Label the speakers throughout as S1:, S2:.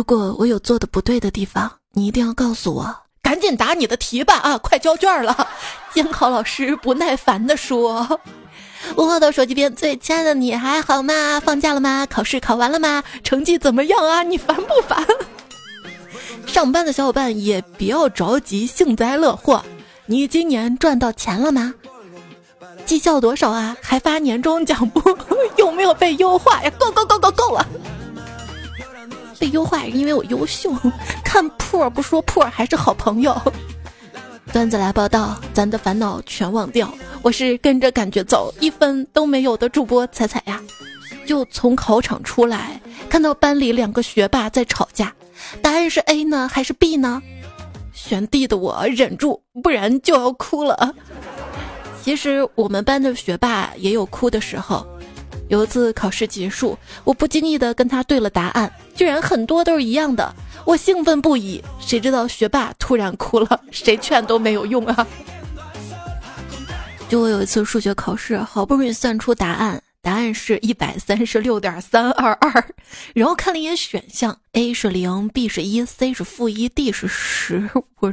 S1: 如果我有做的不对的地方，你一定要告诉我。赶紧答你的题吧！啊，快交卷了。监考老师不耐烦地说：“午后的手机边，最亲爱的你还好吗？放假了吗？考试考完了吗？成绩怎么样啊？你烦不烦？” 上班的小伙伴也不要着急，幸灾乐祸。你今年赚到钱了吗？绩效多少啊？还发年终奖不？有没有被优化呀？够够够够够了！被优化是因为我优秀。看破不说破，还是好朋友。段子来报道，咱的烦恼全忘掉。我是跟着感觉走，一分都没有的主播彩彩呀。就从考场出来，看到班里两个学霸在吵架，答案是 A 呢还是 B 呢？选 D 的我忍住，不然就要哭了。其实我们班的学霸也有哭的时候。有一次考试结束，我不经意的跟他对了答案，居然很多都是一样的，我兴奋不已。谁知道学霸突然哭了，谁劝都没有用啊！就我有一次数学考试，好不容易算出答案，答案是一百三十六点三二二，然后看了一眼选项，A 是零，B 是一，C 是负一，D 是十，我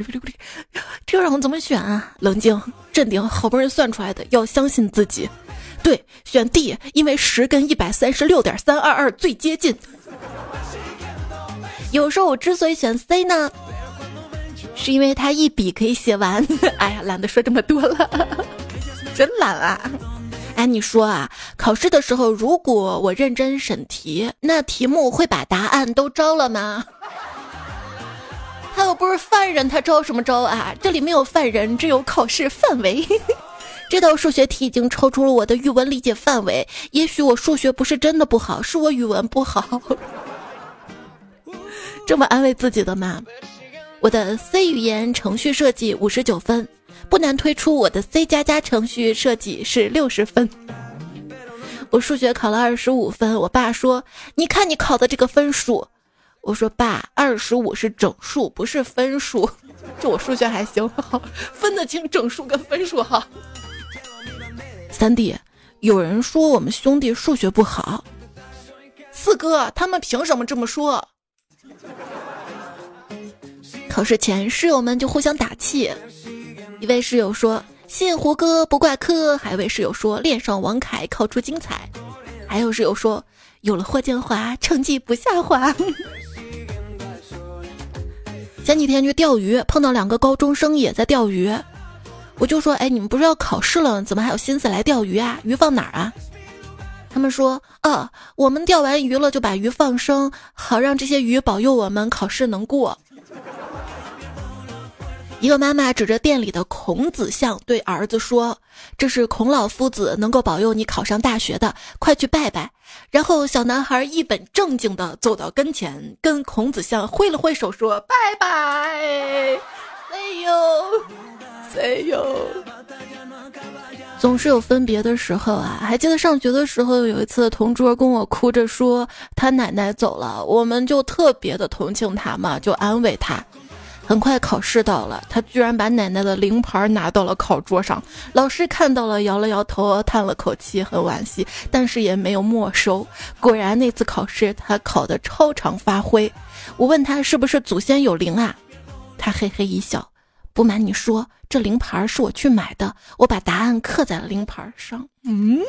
S1: 这让我怎么选啊？冷静镇定，好不容易算出来的，要相信自己。对，选 D，因为十跟一百三十六点三二二最接近。有时候我之所以选 C 呢，是因为它一笔可以写完。哎呀，懒得说这么多了，真懒啊！哎，你说啊，考试的时候如果我认真审题，那题目会把答案都招了吗？他又不是犯人，他招什么招啊？这里没有犯人，只有考试范围。这道数学题已经超出了我的语文理解范围。也许我数学不是真的不好，是我语文不好。这么安慰自己的吗？我的 C 语言程序设计五十九分，不难推出我的 C 加加程序设计是六十分。我数学考了二十五分，我爸说：“你看你考的这个分数。”我说：“爸，二十五是整数，不是分数。就我数学还行，分得清整数跟分数哈。”三弟，有人说我们兄弟数学不好。四哥，他们凭什么这么说？考试前，室友们就互相打气。一位室友说：“信胡歌不挂科。”还有位室友说：“恋上王凯，考出精彩。”还有室友说：“有了霍建华，成绩不下滑。”前几天去钓鱼，碰到两个高中生也在钓鱼。我就说，哎，你们不是要考试了，怎么还有心思来钓鱼啊？鱼放哪儿啊？他们说，啊，我们钓完鱼了就把鱼放生，好让这些鱼保佑我们考试能过。一个妈妈指着店里的孔子像对儿子说：“这是孔老夫子能够保佑你考上大学的，快去拜拜。”然后小男孩一本正经的走到跟前，跟孔子像挥了挥手说：“拜拜。”哎呦。哎呦，总是有分别的时候啊！还记得上学的时候，有一次同桌跟我哭着说他奶奶走了，我们就特别的同情他嘛，就安慰他。很快考试到了，他居然把奶奶的灵牌拿到了考桌上，老师看到了，摇了摇头，叹了口气，很惋惜，但是也没有没收。果然那次考试他考的超常发挥。我问他是不是祖先有灵啊？他嘿嘿一笑。不瞒你说，这灵牌是我去买的，我把答案刻在了灵牌上。嗯，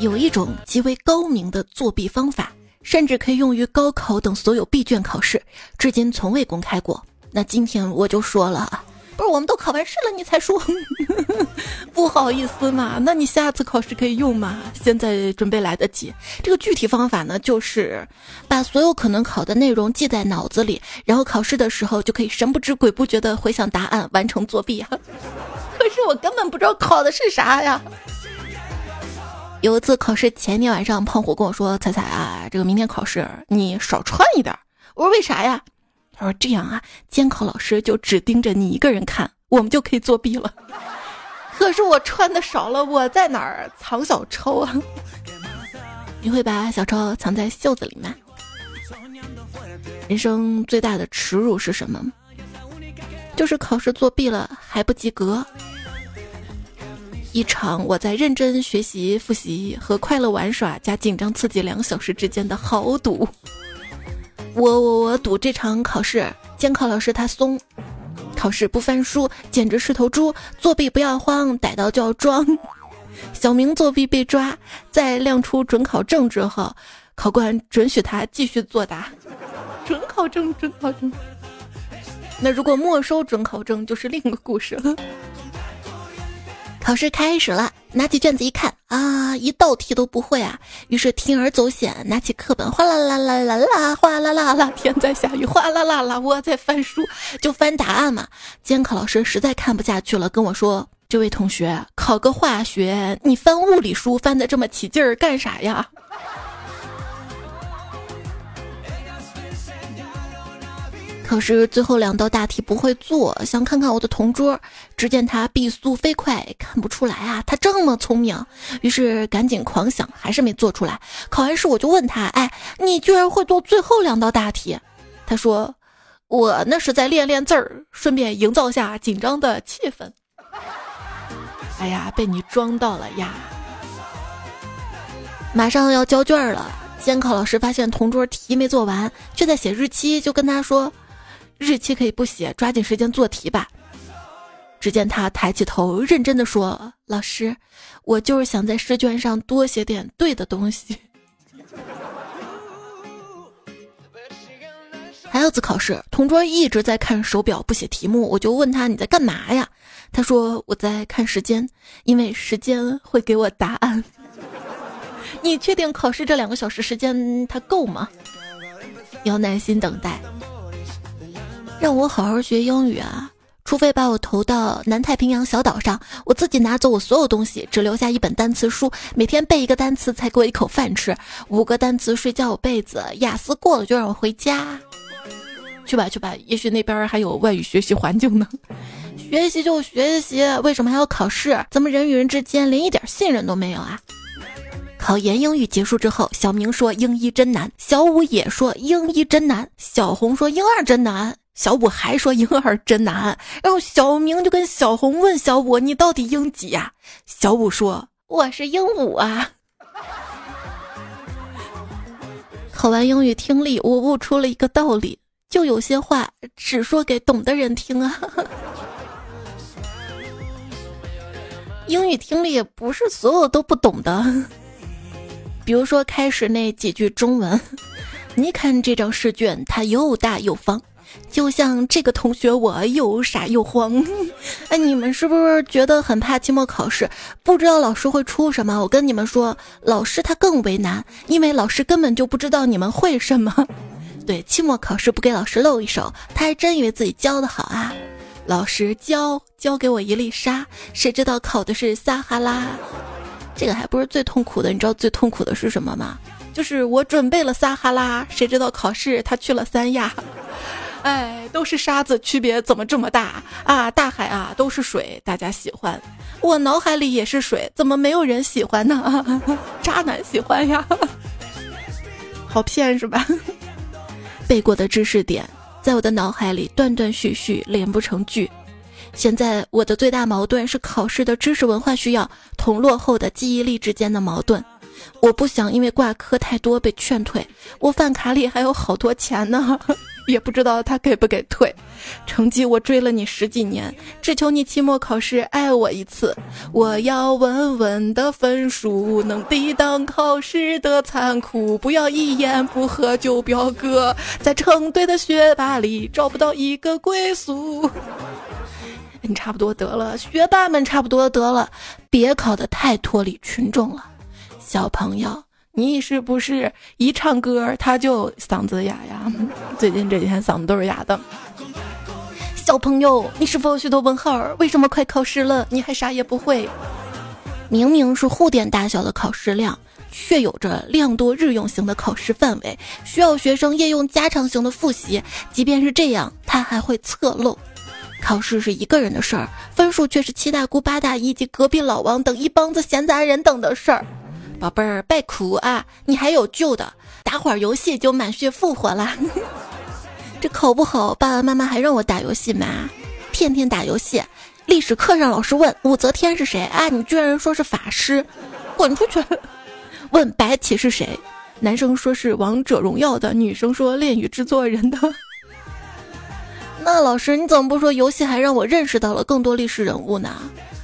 S1: 有一种极为高明的作弊方法，甚至可以用于高考等所有闭卷考试，至今从未公开过。那今天我就说了。不是我们都考完试了，你才说 不好意思嘛？那你下次考试可以用嘛？现在准备来得及。这个具体方法呢，就是把所有可能考的内容记在脑子里，然后考试的时候就可以神不知鬼不觉的回想答案，完成作弊啊。可是我根本不知道考的是啥呀。有一次考试前一天晚上，胖虎跟我说：“彩彩啊，这个明天考试你少穿一点。”我说：“为啥呀？”他说：“这样啊，监考老师就只盯着你一个人看，我们就可以作弊了。可是我穿的少了，我在哪儿藏小抄啊？你会把小抄藏在袖子里吗？人生最大的耻辱是什么？就是考试作弊了还不及格。一场我在认真学习、复习和快乐玩耍加紧张刺激两个小时之间的豪赌。我我我赌这场考试，监考老师他松，考试不翻书简直是头猪，作弊不要慌，逮到就要装。小明作弊被抓，在亮出准考证之后，考官准许他继续作答。准考证，准考证。那如果没收准考证，就是另一个故事了。考试开始了，拿起卷子一看啊，一道题都不会啊，于是铤而走险，拿起课本，哗啦啦啦啦啦，哗啦啦啦，天在下雨，哗啦啦啦，我在翻书，就翻答案嘛。监考老师实在看不下去了，跟我说：“这位同学，考个化学，你翻物理书翻的这么起劲儿干啥呀？”可是最后两道大题不会做，想看看我的同桌，只见他毕速飞快，看不出来啊，他这么聪明。于是赶紧狂想，还是没做出来。考完试我就问他，哎，你居然会做最后两道大题？他说，我那是在练练字儿，顺便营造下紧张的气氛。哎呀，被你装到了呀！马上要交卷了，监考老师发现同桌题没做完，却在写日期，就跟他说。日期可以不写，抓紧时间做题吧。只见他抬起头，认真的说：“老师，我就是想在试卷上多写点对的东西。”还有次考试，同桌一直在看手表不写题目，我就问他你在干嘛呀？他说我在看时间，因为时间会给我答案。你确定考试这两个小时时间他够吗？要耐心等待。让我好好学英语啊！除非把我投到南太平洋小岛上，我自己拿走我所有东西，只留下一本单词书，每天背一个单词才给我一口饭吃，五个单词睡觉有被子，雅思过了就让我回家。去吧去吧，也许那边还有外语学习环境呢。学习就学习，为什么还要考试？怎么人与人之间连一点信任都没有啊？考研英语结束之后，小明说英一真难，小五也说英一真难，小红说英二真难。小五还说婴儿真难，然后小明就跟小红问小五：“你到底英几呀？”小五说：“我是鹦五啊。”考完英语听力，我悟出了一个道理：就有些话只说给懂的人听啊。英语听力也不是所有都不懂的，比如说开始那几句中文，你看这张试卷，它又大又方。就像这个同学，我又傻又慌。哎，你们是不是觉得很怕期末考试？不知道老师会出什么？我跟你们说，老师他更为难，因为老师根本就不知道你们会什么。对，期末考试不给老师露一手，他还真以为自己教的好啊。老师教教给我一粒沙，谁知道考的是撒哈拉？这个还不是最痛苦的，你知道最痛苦的是什么吗？就是我准备了撒哈拉，谁知道考试他去了三亚。哎，都是沙子，区别怎么这么大啊？大海啊，都是水，大家喜欢。我脑海里也是水，怎么没有人喜欢呢？渣男喜欢呀，好骗是吧？背过的知识点，在我的脑海里断断续续连不成句。现在我的最大矛盾是考试的知识文化需要同落后的记忆力之间的矛盾。我不想因为挂科太多被劝退，我饭卡里还有好多钱呢。也不知道他给不给退，成绩我追了你十几年，只求你期末考试爱我一次。我要稳稳的分数，能抵挡考试的残酷。不要一言不合就表哥，在成堆的学霸里找不到一个归宿。你差不多得了，学霸们差不多得了，别考得太脱离群众了，小朋友。你是不是一唱歌他就嗓子哑呀？最近这几天嗓子都是哑的。小朋友，你是否有许多问号？为什么快考试了你还啥也不会？明明是互点大小的考试量，却有着量多日用型的考试范围，需要学生夜用加长型的复习。即便是这样，他还会侧漏。考试是一个人的事儿，分数却是七大姑八大姨及隔壁老王等一帮子闲杂人等的事儿。宝贝儿，别哭啊！你还有救的，打会儿游戏就满血复活了。这考不好，爸爸妈妈还让我打游戏吗？天天打游戏，历史课上老师问武则天是谁啊？你居然说是法师，滚出去！问白起是谁？男生说是王者荣耀的，女生说恋与制作人的。那老师你怎么不说游戏还让我认识到了更多历史人物呢？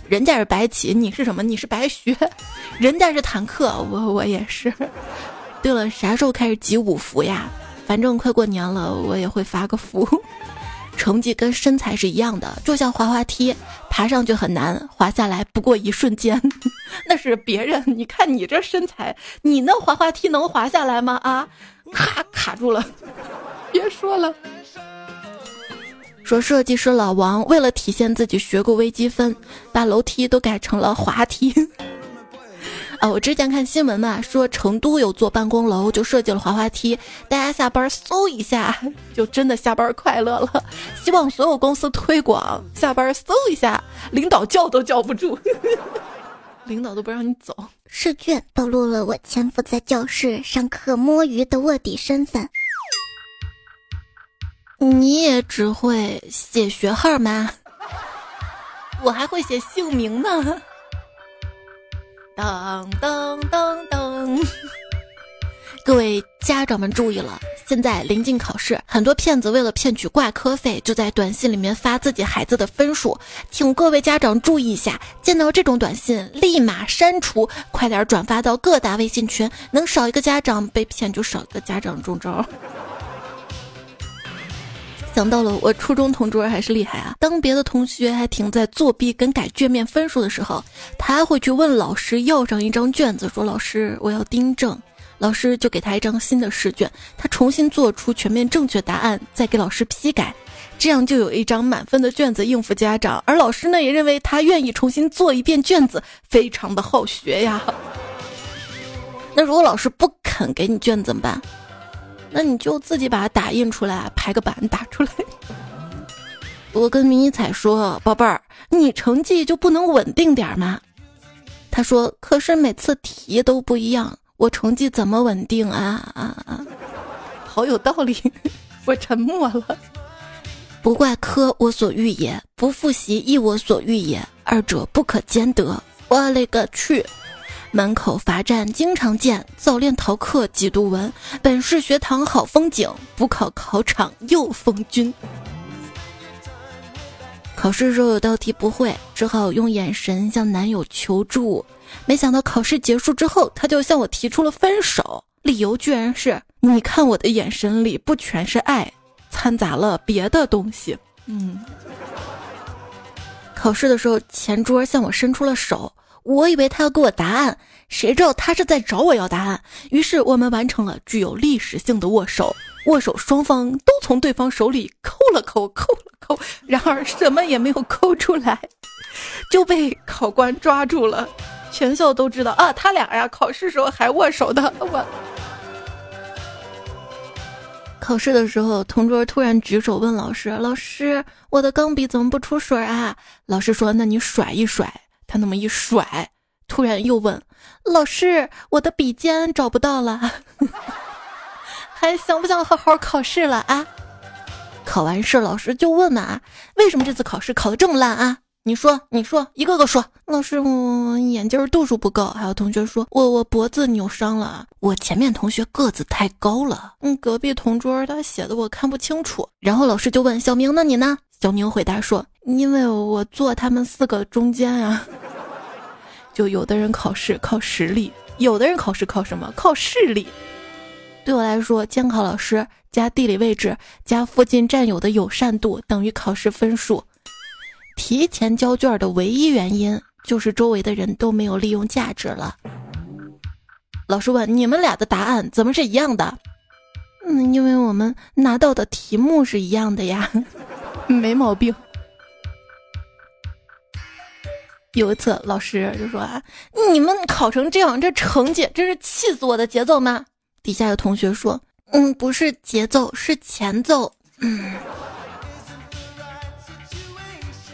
S1: 人家是白起，你是什么？你是白雪。人家是坦克，我我也是。对了，啥时候开始集五福呀？反正快过年了，我也会发个福。成绩跟身材是一样的，就像滑滑梯，爬上去很难，滑下来不过一瞬间。那是别人，你看你这身材，你那滑滑梯能滑下来吗？啊，卡卡住了，别说了。说设计师老王为了体现自己学过微积分，把楼梯都改成了滑梯。啊，我之前看新闻嘛，说成都有座办公楼就设计了滑滑梯，大家下班嗖一下就真的下班快乐了。希望所有公司推广，下班嗖一下，领导叫都叫不住，领导都不让你走。
S2: 试卷暴露了我潜伏在教室上课摸鱼的卧底身份。
S1: 你也只会写学号吗？我还会写姓名呢。噔噔噔噔！各位家长们注意了，现在临近考试，很多骗子为了骗取挂科费，就在短信里面发自己孩子的分数，请各位家长注意一下，见到这种短信立马删除，快点转发到各大微信群，能少一个家长被骗就少一个家长中招。想到了，我初中同桌还是厉害啊！当别的同学还停在作弊跟改卷面分数的时候，他会去问老师要上一张卷子，说：“老师，我要订正。”老师就给他一张新的试卷，他重新做出全面正确答案，再给老师批改，这样就有一张满分的卷子应付家长。而老师呢，也认为他愿意重新做一遍卷子，非常的好学呀。那如果老师不肯给你卷怎么办？那你就自己把它打印出来，排个版打出来。我跟迷彩说：“宝贝儿，你成绩就不能稳定点吗？”他说：“可是每次题都不一样，我成绩怎么稳定啊啊啊！”好有道理，我沉默了。不怪科我所欲也，不复习亦我所欲也，二者不可兼得。我勒个去！门口罚站经常见，早恋逃课几度闻。本市学堂好风景，补考考场又封军。考试时候有道题不会，只好用眼神向男友求助。没想到考试结束之后，他就向我提出了分手，理由居然是：你看我的眼神里不全是爱，掺杂了别的东西。嗯。考试的时候，前桌向我伸出了手。我以为他要给我答案，谁知道他是在找我要答案。于是我们完成了具有历史性的握手，握手双方都从对方手里抠了抠，抠了抠，然而什么也没有抠出来，就被考官抓住了。全校都知道啊，他俩呀，考试时候还握手的。我考试的时候，同桌突然举手问老师：“老师，我的钢笔怎么不出水啊？”老师说：“那你甩一甩。”他那么一甩，突然又问：“老师，我的笔尖找不到了，还想不想好好考试了啊？”考完试，老师就问嘛：“为什么这次考试考的这么烂啊？”你说，你说，一个个说。老师，我眼镜度数不够。还有同学说我我脖子扭伤了。我前面同学个子太高了。嗯，隔壁同桌他写的我看不清楚。然后老师就问小明：“那你呢？”小明回答说：“因为我坐他们四个中间啊。”就有的人考试靠实力，有的人考试靠什么？靠势力。对我来说，监考老师加地理位置加附近战友的友善度等于考试分数。提前交卷的唯一原因就是周围的人都没有利用价值了。老师问：“你们俩的答案怎么是一样的？”嗯，因为我们拿到的题目是一样的呀，没毛病。有一次，老师就说：“啊，你们考成这样，这成绩真是气死我的节奏吗？”底下有同学说：“嗯，不是节奏，是前奏。”嗯，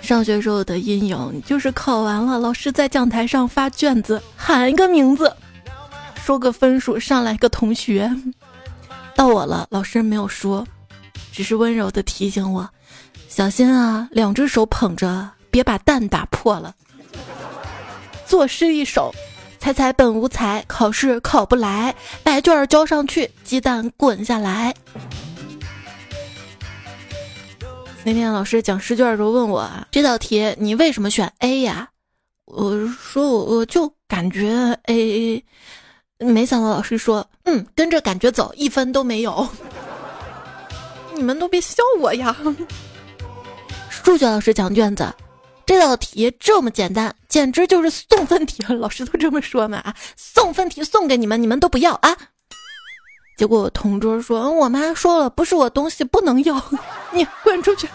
S1: 上学时候的阴影就是考完了，老师在讲台上发卷子，喊一个名字，说个分数，上来一个同学，到我了，老师没有说，只是温柔的提醒我：“小心啊，两只手捧着。”别把蛋打破了。作诗一首，猜猜本无才，考试考不来，白卷交上去，鸡蛋滚下来。那天老师讲试卷的时候问我啊这道题你为什么选 A 呀？我说我我就感觉 A，没想到老师说嗯跟着感觉走一分都没有。你们都别笑我呀！数学老师讲卷子，这道题这么简单，简直就是送分题。老师都这么说嘛啊，送分题送给你们，你们都不要啊。结果我同桌说：“嗯我妈说了，不是我东西不能要，你滚出去。”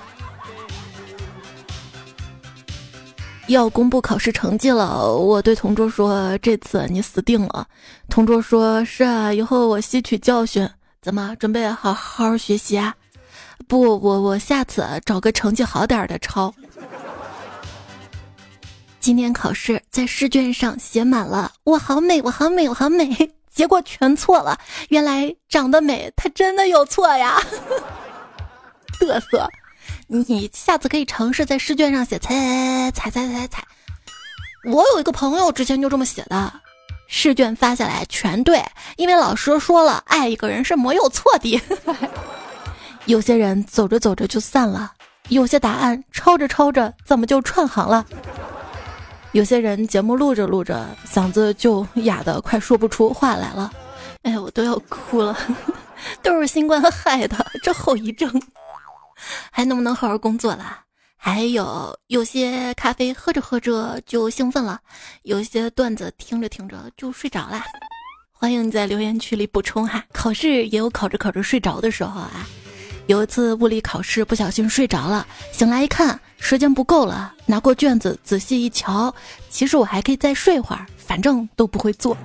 S1: 要公布考试成绩了，我对同桌说：“这次你死定了。”同桌说：“是啊，以后我吸取教训，怎么准备好好好学习啊？”不，我我下次找个成绩好点的抄。今天考试在试卷上写满了“我好美，我好美，我好美”。结果全错了，原来长得美，他真的有错呀！嘚瑟，你下次可以尝试在试卷上写“猜猜猜猜猜”。我有一个朋友之前就这么写的，试卷发下来全对，因为老师说了，爱一个人是没有错的。有些人走着走着就散了，有些答案抄着抄着怎么就串行了？有些人节目录着录着，嗓子就哑的快说不出话来了，哎，我都要哭了，都是新冠害的，这后遗症，还能不能好好工作了？还有有些咖啡喝着喝着就兴奋了，有些段子听着听着就睡着了，欢迎你在留言区里补充哈。考试也有考着考着睡着的时候啊。有一次物理考试不小心睡着了，醒来一看时间不够了，拿过卷子仔细一瞧，其实我还可以再睡会儿，反正都不会做。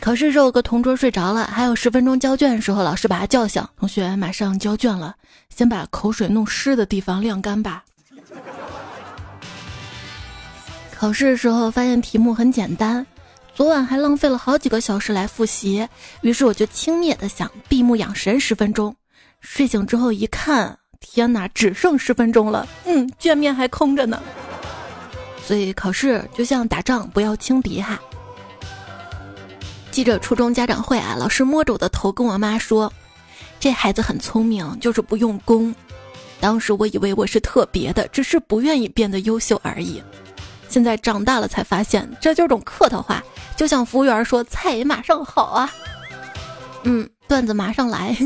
S1: 考试时候有个同桌睡着了，还有十分钟交卷的时候，老师把他叫醒，同学马上交卷了，先把口水弄湿的地方晾干吧。考试的时候发现题目很简单，昨晚还浪费了好几个小时来复习，于是我就轻蔑的想闭目养神十分钟。睡醒之后一看，天哪，只剩十分钟了。嗯，卷面还空着呢。所以考试就像打仗，不要轻敌哈。记着初中家长会啊，老师摸着我的头跟我妈说：“这孩子很聪明，就是不用功。”当时我以为我是特别的，只是不愿意变得优秀而已。现在长大了才发现，这就是种客套话，就像服务员说：“菜马上好啊。”嗯，段子马上来。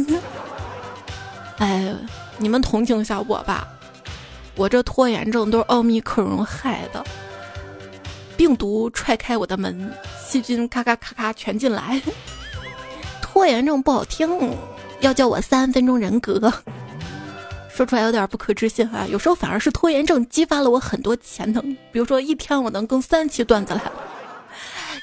S1: 哎，你们同情一下我吧，我这拖延症都是奥密克戎害的，病毒踹开我的门，细菌咔咔咔咔全进来。拖延症不好听，要叫我三分钟人格，说出来有点不可置信啊。有时候反而是拖延症激发了我很多潜能，比如说一天我能更三期段子来。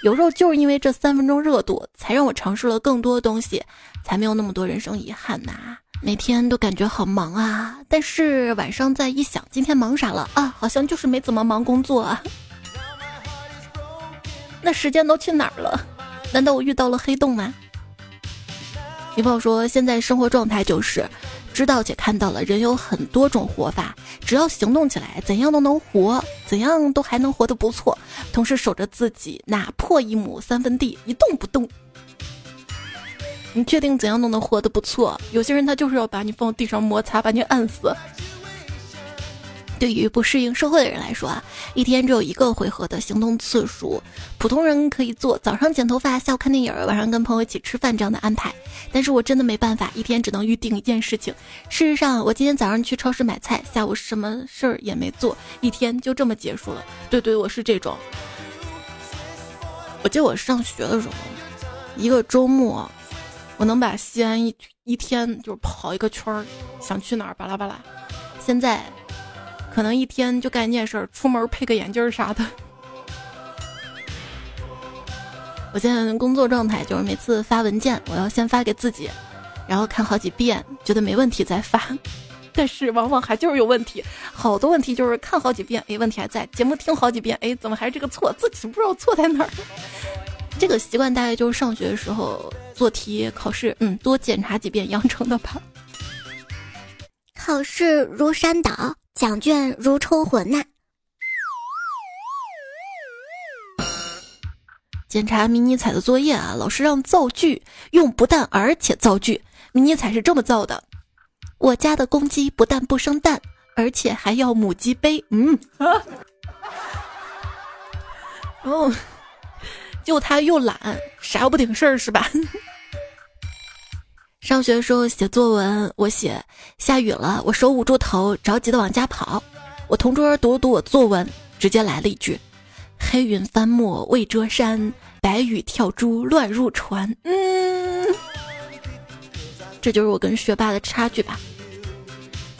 S1: 有时候就是因为这三分钟热度，才让我尝试了更多东西，才没有那么多人生遗憾呐。每天都感觉好忙啊，但是晚上再一想，今天忙啥了啊？好像就是没怎么忙工作啊。那时间都去哪儿了？难道我遇到了黑洞吗？女朋友说，现在生活状态就是知道且看到了人有很多种活法，只要行动起来，怎样都能活，怎样都还能活得不错。同时守着自己那破一亩三分地，一动不动。你确定怎样都能活得不错？有些人他就是要把你放地上摩擦，把你按死。对于不适应社会的人来说啊，一天只有一个回合的行动次数，普通人可以做早上剪头发，下午看电影，晚上跟朋友一起吃饭这样的安排。但是我真的没办法，一天只能预定一件事情。事实上，我今天早上去超市买菜，下午什么事儿也没做，一天就这么结束了。对对，我是这种。我记得我上学的时候，一个周末。我能把西安一一天就跑一个圈儿，想去哪儿巴拉巴拉。现在可能一天就干一件事儿，出门配个眼镜儿啥的。我现在的工作状态就是每次发文件，我要先发给自己，然后看好几遍，觉得没问题再发。但是往往还就是有问题，好多问题就是看好几遍，哎，问题还在；节目听好几遍，哎，怎么还是这个错？自己不知道错在哪儿。这个习惯大概就是上学的时候做题考试嗯多检查几遍养成的吧。
S2: 考试如山倒奖卷如抽魂呐
S1: 检查迷你彩的作业啊老师让造句用不但而且造句迷你彩是这么造的我家的公鸡不但不生蛋而且还要母鸡背。嗯。啊然后就他又懒，啥不顶事儿是吧？上学的时候写作文，我写下雨了，我手捂住头，着急的往家跑。我同桌读了读我作文，直接来了一句：“黑云翻墨未遮山，白雨跳珠乱入船。”嗯，这就是我跟学霸的差距吧。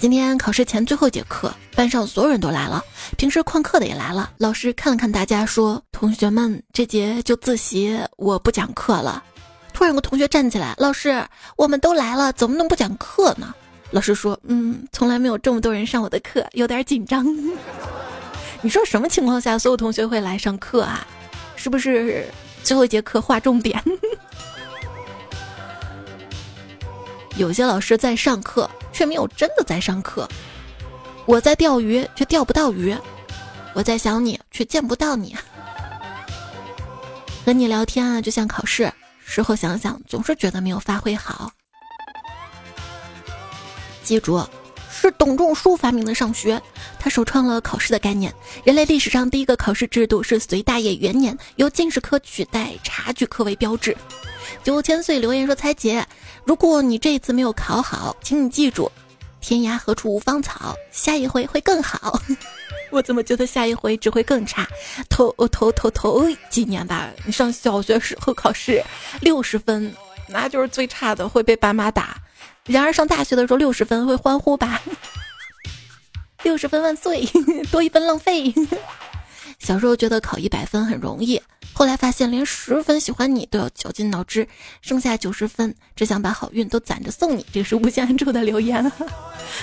S1: 今天考试前最后一节课，班上所有人都来了，平时旷课的也来了。老师看了看大家，说：“同学们，这节就自习，我不讲课了。”突然，有个同学站起来：“老师，我们都来了，怎么能不讲课呢？”老师说：“嗯，从来没有这么多人上我的课，有点紧张。你说什么情况下所有同学会来上课啊？是不是最后一节课划重点？有些老师在上课，却没有真的在上课。我在钓鱼，却钓不到鱼；我在想你，却见不到你。和你聊天啊，就像考试。”事后想想，总是觉得没有发挥好。记住，是董仲舒发明的上学，他首创了考试的概念。人类历史上第一个考试制度是隋大业元年，由进士科取代察举科为标志。九千岁留言说：“猜姐，如果你这一次没有考好，请你记住，天涯何处无芳草，下一回会更好。”我怎么觉得下一回只会更差？头头头头几年吧，你上小学时候考试六十分，那就是最差的，会被爸妈打。然而上大学的时候六十分会欢呼吧？六十分万岁，多一分浪费。小时候觉得考一百分很容易，后来发现连十分喜欢你都要绞尽脑汁，剩下九十分只想把好运都攒着送你。这是无限安住的留言，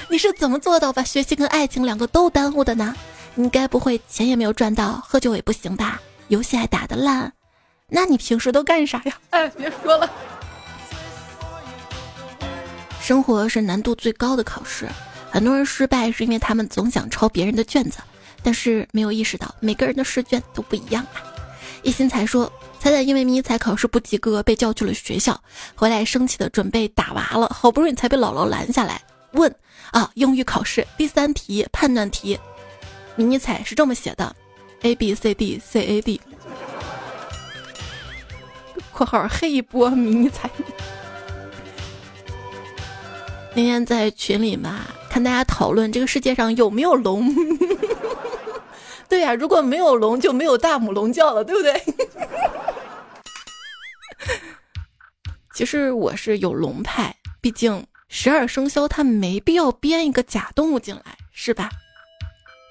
S1: 你是怎么做到把学习跟爱情两个都耽误的呢？你该不会钱也没有赚到，喝酒也不行吧？游戏还打得烂，那你平时都干啥呀？哎，别说了。生活是难度最高的考试，很多人失败是因为他们总想抄别人的卷子，但是没有意识到每个人的试卷都不一样啊。一心才说，彩彩因为迷彩考试不及格被叫去了学校，回来生气的准备打娃了，好不容易才被姥姥拦下来问啊，英语考试第三题判断题。迷彩是这么写的：A B C D C A D。括号黑一波迷彩。那天在群里嘛，看大家讨论这个世界上有没有龙。对呀，如果没有龙，就没有大母龙叫了，对不对？其实我是有龙派，毕竟十二生肖它没必要编一个假动物进来，是吧？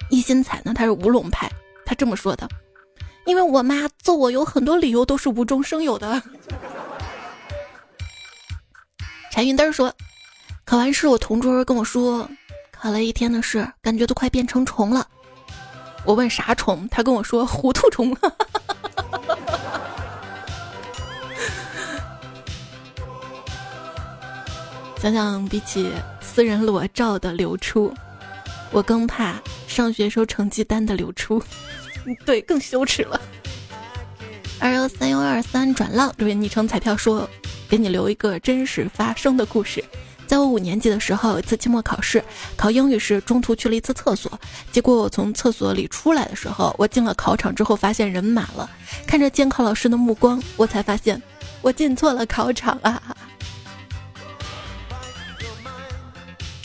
S1: 一心彩呢，他是无龙派，他这么说的，因为我妈揍我有很多理由都是无中生有的。柴云灯说，考完试我同桌跟我说，考了一天的试，感觉都快变成虫了。我问啥虫，他跟我说糊涂虫。想想比起私人裸照的流出。我更怕上学时候成绩单的流出，对，更羞耻了。二幺三幺二三转浪这位昵称彩票说，给你留一个真实发生的故事。在我五年级的时候，有一次期末考试，考英语时中途去了一次厕所，结果我从厕所里出来的时候，我进了考场之后发现人满了，看着监考老师的目光，我才发现我进错了考场啊！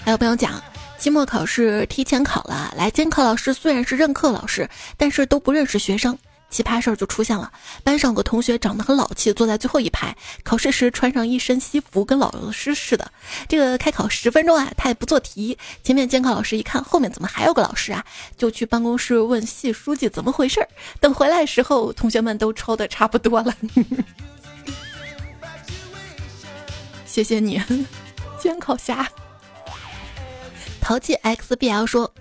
S1: 还有朋友讲。期末考试提前考了，来监考老师虽然是任课老师，但是都不认识学生。奇葩事儿就出现了，班上有个同学长得很老气，坐在最后一排。考试时穿上一身西服，跟老师似的。这个开考十分钟啊，他也不做题。前面监考老师一看后面怎么还有个老师啊，就去办公室问系书记怎么回事儿。等回来时候，同学们都抄的差不多了。谢谢你，监考侠。淘气 XBL 说：“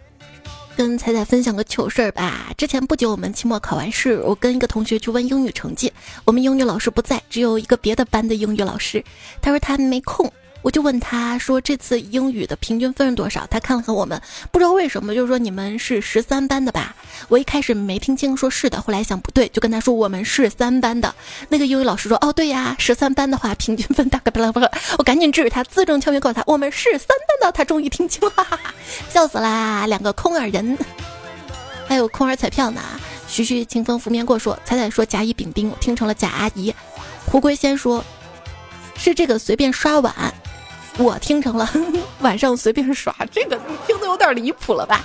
S1: 跟彩彩分享个糗事儿吧。之前不久，我们期末考完试，我跟一个同学去问英语成绩。我们英语老师不在，只有一个别的班的英语老师。他说他没空。我就问他说这次英语的平均分是多少？他看了看我们，不知道为什么就是说你们是十三班的吧？我一开始没听清，说是的，后来想不对，就跟他说我们是三班的。那个英语老师说哦对呀，十三班的话平均分大概巴拉巴拉。我赶紧制止他，字正腔圆告诉他我们是三班的。他终于听清了，哈 哈笑死啦！两个空耳人，还有空耳彩票呢。徐徐清风拂面过说，彩彩说甲乙丙丁，我听成了贾阿姨。胡龟仙说，是这个随便刷碗。我听成了 晚上随便耍，这个听的有点离谱了吧？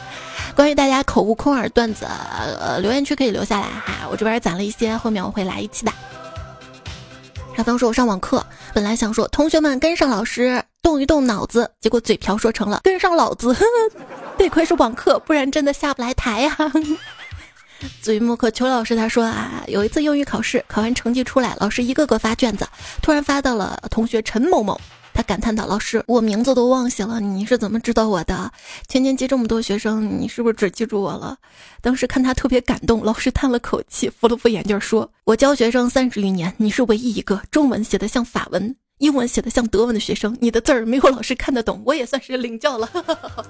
S1: 关于大家口误空耳段子，呃，留言区可以留下来哈，我这边攒了一些，后面我会来一期的。小芳说：“我上网课，本来想说同学们跟上老师，动一动脑子，结果嘴瓢说成了跟上老子。呵 呵得亏是网课，不然真的下不来台呀。”嘴木可邱老师他说啊，有一次英语考试，考完成绩出来，老师一个个发卷子，突然发到了同学陈某某。他感叹道：“老师，我名字都忘记了，你是怎么知道我的？全年级这么多学生，你是不是只记住我了？”当时看他特别感动，老师叹了口气，扶了扶眼镜说：“我教学生三十余年，你是唯一一个中文写的像法文，英文写的像德文的学生。你的字儿没有老师看得懂，我也算是领教了。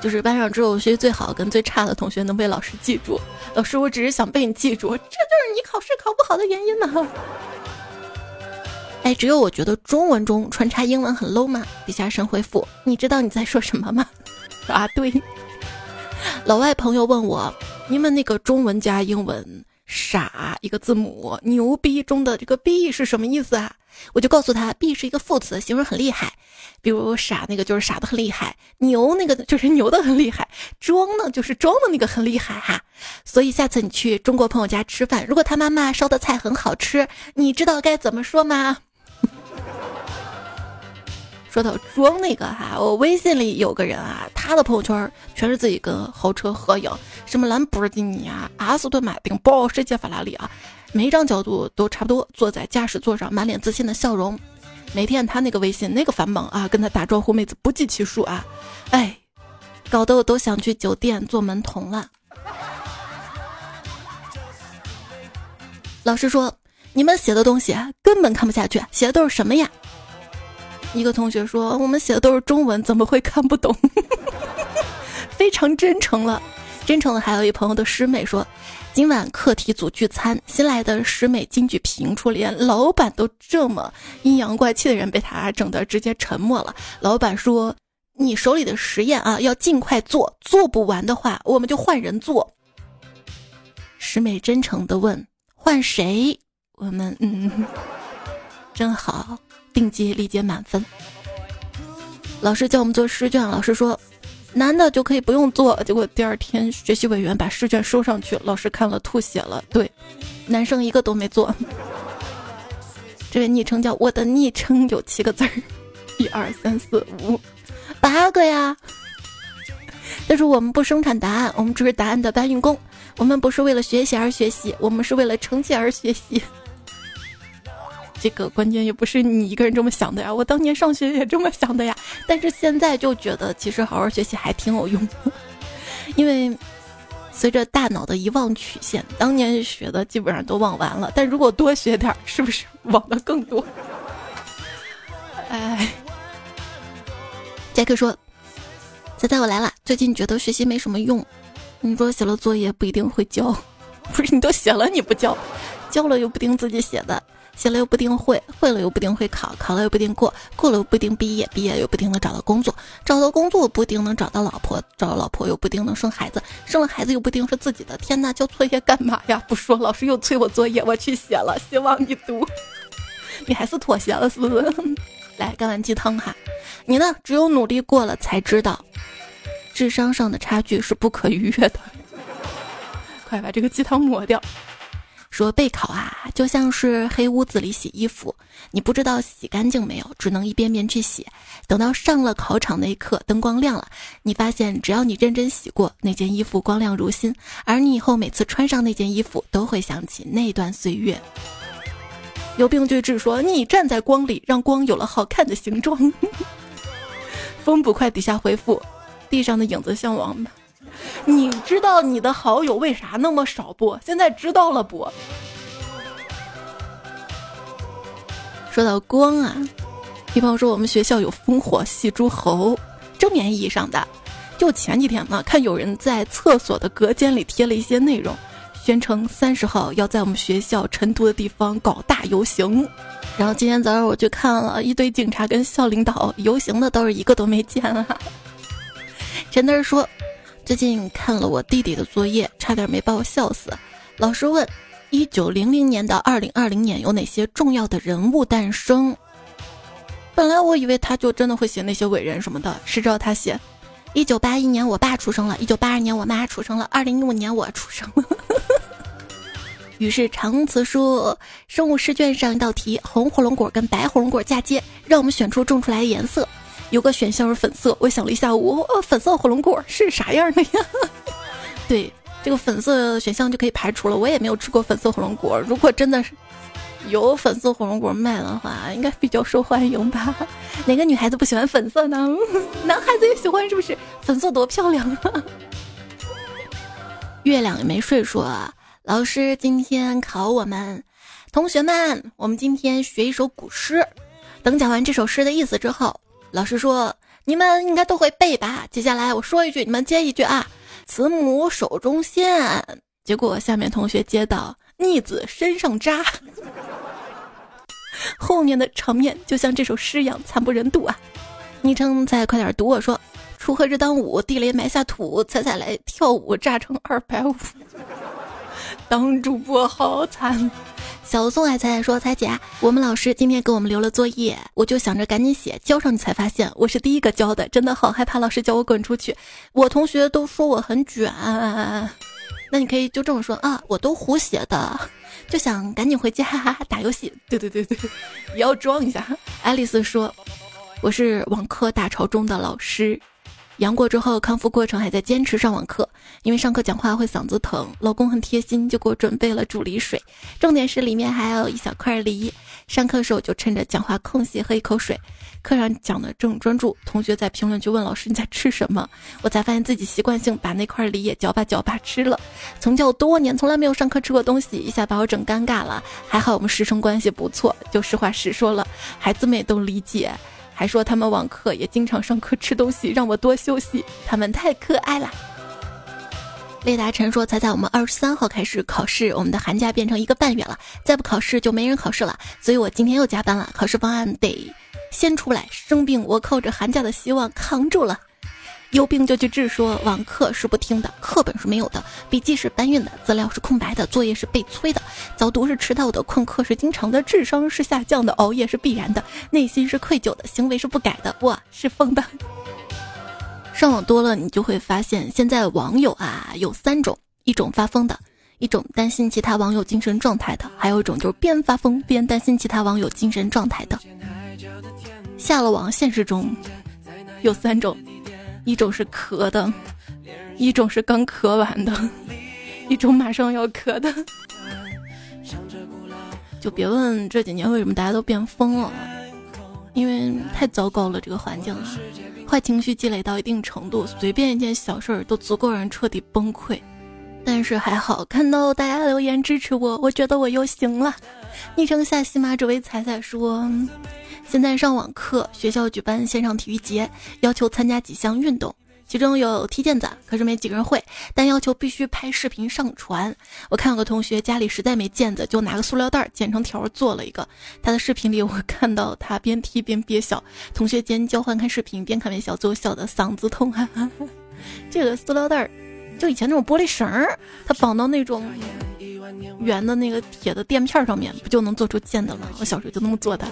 S1: 就是班上只有学习最好跟最差的同学能被老师记住。老师，我只是想被你记住，这就是你考试考不好的原因呢。”哎，只有我觉得中文中穿插英文很 low 吗？底下神回复，你知道你在说什么吗？啊，对。老外朋友问我，你们那个中文加英文“傻”一个字母，牛逼中的这个 “b” 是什么意思啊？我就告诉他，“b” 是一个副词，形容很厉害。比如“傻”那个就是傻的很厉害，“牛”那个就是牛的很厉害，“装”呢就是装的那个很厉害哈。所以下次你去中国朋友家吃饭，如果他妈妈烧的菜很好吃，你知道该怎么说吗？说到装那个哈，我微信里有个人啊，他的朋友圈全是自己跟豪车合影，什么兰博基尼啊、阿斯顿马丁、保时捷、法拉利啊，每一张角度都差不多，坐在驾驶座上，满脸自信的笑容。每天他那个微信那个繁忙啊，跟他打招呼妹子不计其数啊，哎，搞得我都想去酒店做门童了。老师说，你们写的东西根本看不下去，写的都是什么呀？一个同学说：“我们写的都是中文，怎么会看不懂？” 非常真诚了，真诚的还有一朋友的师妹说：“今晚课题组聚餐，新来的师妹金句评出，连老板都这么阴阳怪气的人被他整的直接沉默了。”老板说：“你手里的实验啊，要尽快做，做不完的话，我们就换人做。”师妹真诚的问：“换谁？”我们嗯，真好。定级理解满分。老师叫我们做试卷，老师说男的就可以不用做。结果第二天学习委员把试卷收上去，老师看了吐血了。对，男生一个都没做。这位昵称叫我的昵称有七个字儿，一二三四五八个呀。但是我们不生产答案，我们只是答案的搬运工。我们不是为了学习而学习，我们是为了成绩而学习。这个关键也不是你一个人这么想的呀，我当年上学也这么想的呀。但是现在就觉得，其实好好学习还挺有用，因为随着大脑的遗忘曲线，当年学的基本上都忘完了。但如果多学点，是不是忘的更多？哎，杰克说：“猜猜我来了。最近觉得学习没什么用，你说写了作业不一定会交，不是你都写了你不交，交了又不定自己写的。”写了又不定会，会了又不定会考，考了又不定过，过了又不定毕业，毕业又不定能找到工作，找到工作不定能找到老婆，找到老婆又不定能生孩子，生了孩子又不定是自己的。天呐，交作业干嘛呀？不说，老师又催我作业，我去写了，希望你读。你还是妥协了是不是？来，干碗鸡汤哈，你呢？只有努力过了才知道，智商上的差距是不可逾越的。快把这个鸡汤抹掉。说备考啊，就像是黑屋子里洗衣服，你不知道洗干净没有，只能一遍遍去洗。等到上了考场那一刻，灯光亮了，你发现只要你认真洗过，那件衣服光亮如新，而你以后每次穿上那件衣服，都会想起那段岁月。有病句志说：“你站在光里，让光有了好看的形状。” 风捕快底下回复：“地上的影子像王八。”你知道你的好友为啥那么少不？现在知道了不？说到光啊，比方说我们学校有烽火戏诸侯，正面意义上的。就前几天嘛，看有人在厕所的隔间里贴了一些内容，宣称三十号要在我们学校晨读的地方搞大游行。然后今天早上我去看了一堆警察跟校领导游行的，倒是一个都没见啊。陈德说，最近看了我弟弟的作业，差点没把我笑死。老师问，一九零零年到二零二零年有哪些重要的人物诞生？本来我以为他就真的会写那些伟人什么的，谁知道他写。一九八一年，我爸出生了；一九八二年，我妈出生了；二零一五年，我出生了。于是长词说，生物试卷上一道题：红火龙果跟白火龙果嫁接，让我们选出种出来的颜色。有个选项是粉色，我想了一下午，粉色火龙果是啥样的呀？对，这个粉色选项就可以排除了。我也没有吃过粉色火龙果，如果真的是。有粉色火龙果卖的话，应该比较受欢迎吧？哪个女孩子不喜欢粉色呢？男孩子也喜欢，是不是？粉色多漂亮啊！月亮也没睡，说老师今天考我们同学们，我们今天学一首古诗。等讲完这首诗的意思之后，老师说你们应该都会背吧？接下来我说一句，你们接一句啊。慈母手中线，结果下面同学接到逆子身上扎。后面的场面就像这首诗一样惨不忍睹啊！昵称再快点读我说：锄禾日当午，地雷埋下土，踩踩来跳舞，炸成二百五。当主播好惨！小宋爱彩说：彩姐，我们老师今天给我们留了作业，我就想着赶紧写交上去，才发现我是第一个交的，真的好害怕老师叫我滚出去。我同学都说我很卷，那你可以就这么说啊，我都胡写的。就想赶紧回家打游戏。对对对对，也要装一下。爱丽丝说：“我是网课大潮中的老师。”阳过之后，康复过程还在坚持上网课，因为上课讲话会嗓子疼。老公很贴心，就给我准备了煮梨水，重点是里面还有一小块梨。上课的时候就趁着讲话空隙喝一口水。课上讲的正专注，同学在评论区问老师你在吃什么，我才发现自己习惯性把那块梨也嚼吧嚼吧吃了。从教多年，从来没有上课吃过东西，一下把我整尴尬了。还好我们师生关系不错，就实话实说了，孩子们也都理解。还说他们网课也经常上课吃东西，让我多休息。他们太可爱了。雷达晨说：“才在我们二十三号开始考试，我们的寒假变成一个半月了，再不考试就没人考试了。所以我今天又加班了，考试方案得先出来。生病我靠着寒假的希望扛住了。”有病就去治，说网课是不听的，课本是没有的，笔记是搬运的，资料是空白的，作业是被催的，早读是迟到的，旷课是经常的，智商是下降的，熬夜是必然的，内心是愧疚的，行为是不改的，我是疯的。上网多了，你就会发现，现在网友啊有三种：一种发疯的，一种担心其他网友精神状态的，还有一种就是边发疯边担心其他网友精神状态的。下了网，现实中有三种。一种是咳的，一种是刚咳完的，一种马上要咳的。就别问这几年为什么大家都变疯了，因为太糟糕了这个环境了，坏情绪积累到一定程度，随便一件小事儿都足够让人彻底崩溃。但是还好，看到大家留言支持我，我觉得我又行了。昵称下西马这位彩彩说。现在上网课，学校举办线上体育节，要求参加几项运动，其中有踢毽子，可是没几个人会，但要求必须拍视频上传。我看有个同学家里实在没毽子，就拿个塑料袋剪成条做了一个。他的视频里，我看到他边踢边憋笑，同学间交换看视频，边看边笑，最后笑得嗓子痛。哈哈这个塑料袋儿，就以前那种玻璃绳儿，它绑到那种。圆的那个铁的垫片上面不就能做出剑的吗？我小时候就那么做的。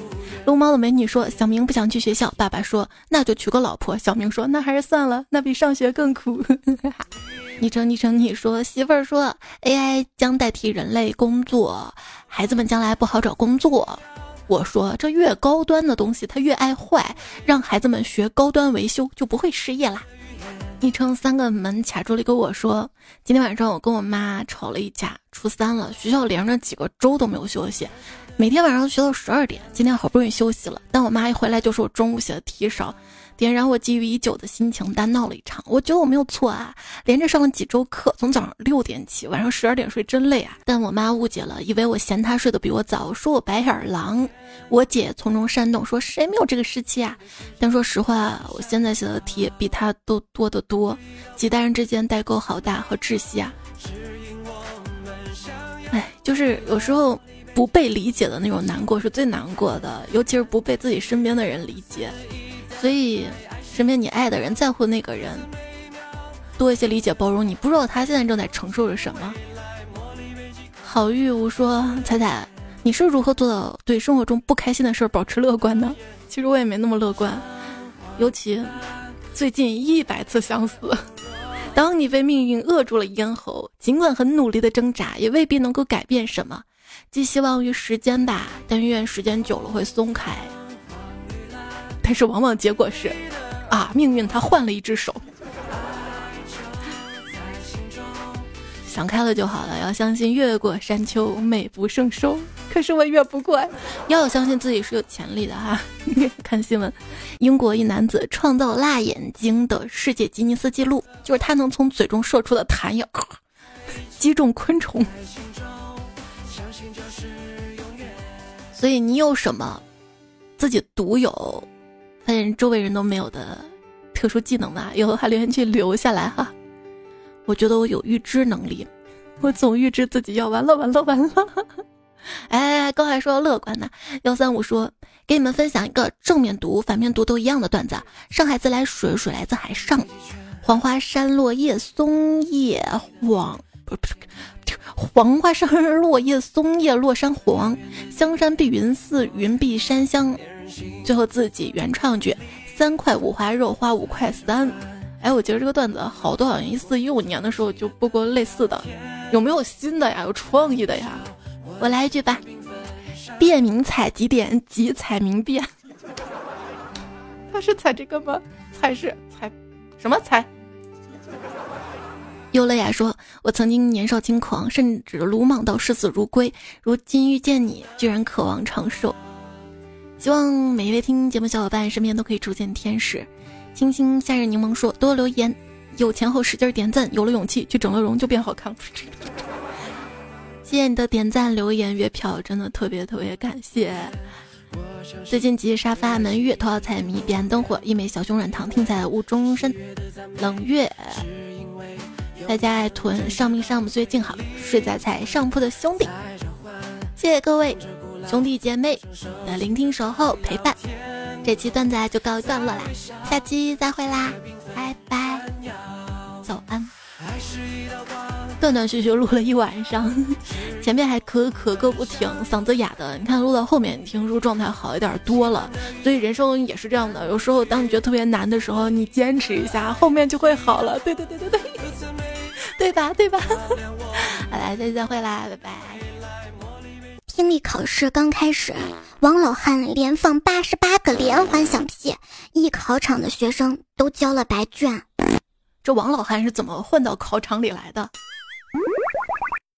S1: 撸猫的美女说：“小明不想去学校。”爸爸说：“那就娶个老婆。”小明说：“那还是算了，那比上学更苦。”昵称昵称你说媳妇儿说：“AI 将代替人类工作，孩子们将来不好找工作。”我说：“这越高端的东西，它越爱坏，让孩子们学高端维修就不会失业啦。”昵称三个门卡住了一个我说：“今天晚上我跟我妈吵了一架。”初三了，学校连着几个周都没有休息，每天晚上学到十二点。今天好不容易休息了，但我妈一回来就说我中午写的题少。点燃我积郁已久的心情，大闹了一场。我觉得我没有错啊，连着上了几周课，从早上六点起，晚上十二点睡，真累啊。但我妈误解了，以为我嫌她睡得比我早，说我白眼狼。我姐从中煽动，说谁没有这个时期啊？但说实话，我现在写的题比她都多得多。几代人之间代沟好大和窒息啊！哎，就是有时候不被理解的那种难过是最难过的，尤其是不被自己身边的人理解。所以，身边你爱的人、在乎那个人，多一些理解包容。你不知道他现在正在承受着什么。好玉无说：“彩彩，你是如何做到对生活中不开心的事儿保持乐观呢？”其实我也没那么乐观，尤其最近一百次想死。当你被命运扼住了咽喉，尽管很努力的挣扎，也未必能够改变什么。寄希望于时间吧，但愿时间久了会松开。但是往往结果是，啊，命运他换了一只手。想开了就好了，要相信越过山丘美不胜收。可是我越不过，要相信自己是有潜力的哈。看新闻，英国一男子创造辣眼睛的世界吉尼斯纪录，就是他能从嘴中射出的痰液击中昆虫。所以你有什么自己独有？发现周围人都没有的特殊技能吧，以后还留言区留下来哈。我觉得我有预知能力，我总预知自己要完了完了完了。哎，刚还说乐观呢。幺三五说，给你们分享一个正面读、反面读都一样的段子：上海自来水，水来自海上。黄花山落叶松叶黄，不是不是黄花山落叶松叶落山黄，香山碧云寺，云碧山香。最后自己原创句：三块五花肉花五块三。哎，我觉得这个段子好多好像一四一五年的时候就播过类似的，有没有新的呀？有创意的呀？我来一句吧：便民采集点即采民便。他是采这个吗？采是采什么采？优乐雅说：“我曾经年少轻狂，甚至鲁莽到视死如归，如今遇见你，居然渴望长寿。”希望每一位听节目小伙伴身边都可以出现天使。星星夏日柠檬说：“多留言，有钱后使劲点赞，有了勇气去整了容就变好看。”谢谢你的点赞、留言、月票，真的特别特别感谢。最近几沙发门月头号彩迷彼岸灯火一枚小熊软糖听在雾中身冷月。大家爱囤上命上母岁静好睡在踩上铺的兄弟，谢谢各位。兄弟姐妹的聆听、守候、陪伴，这期段子就告一段落啦，下期再会啦，拜拜，早安。断断续续录了一晚上，前面还咳咳个不停，嗓子哑的。你看录到后面，听说状态好一点多了？所以人生也是这样的，有时候当你觉得特别难的时候，你坚持一下，后面就会好了。对对对对对，对吧对吧？好啦，下期再会啦，拜拜。
S2: 听力考试刚开始，王老汉连放八十八个连环响屁，一考场的学生都交了白卷。
S1: 这王老汉是怎么混到考场里来的？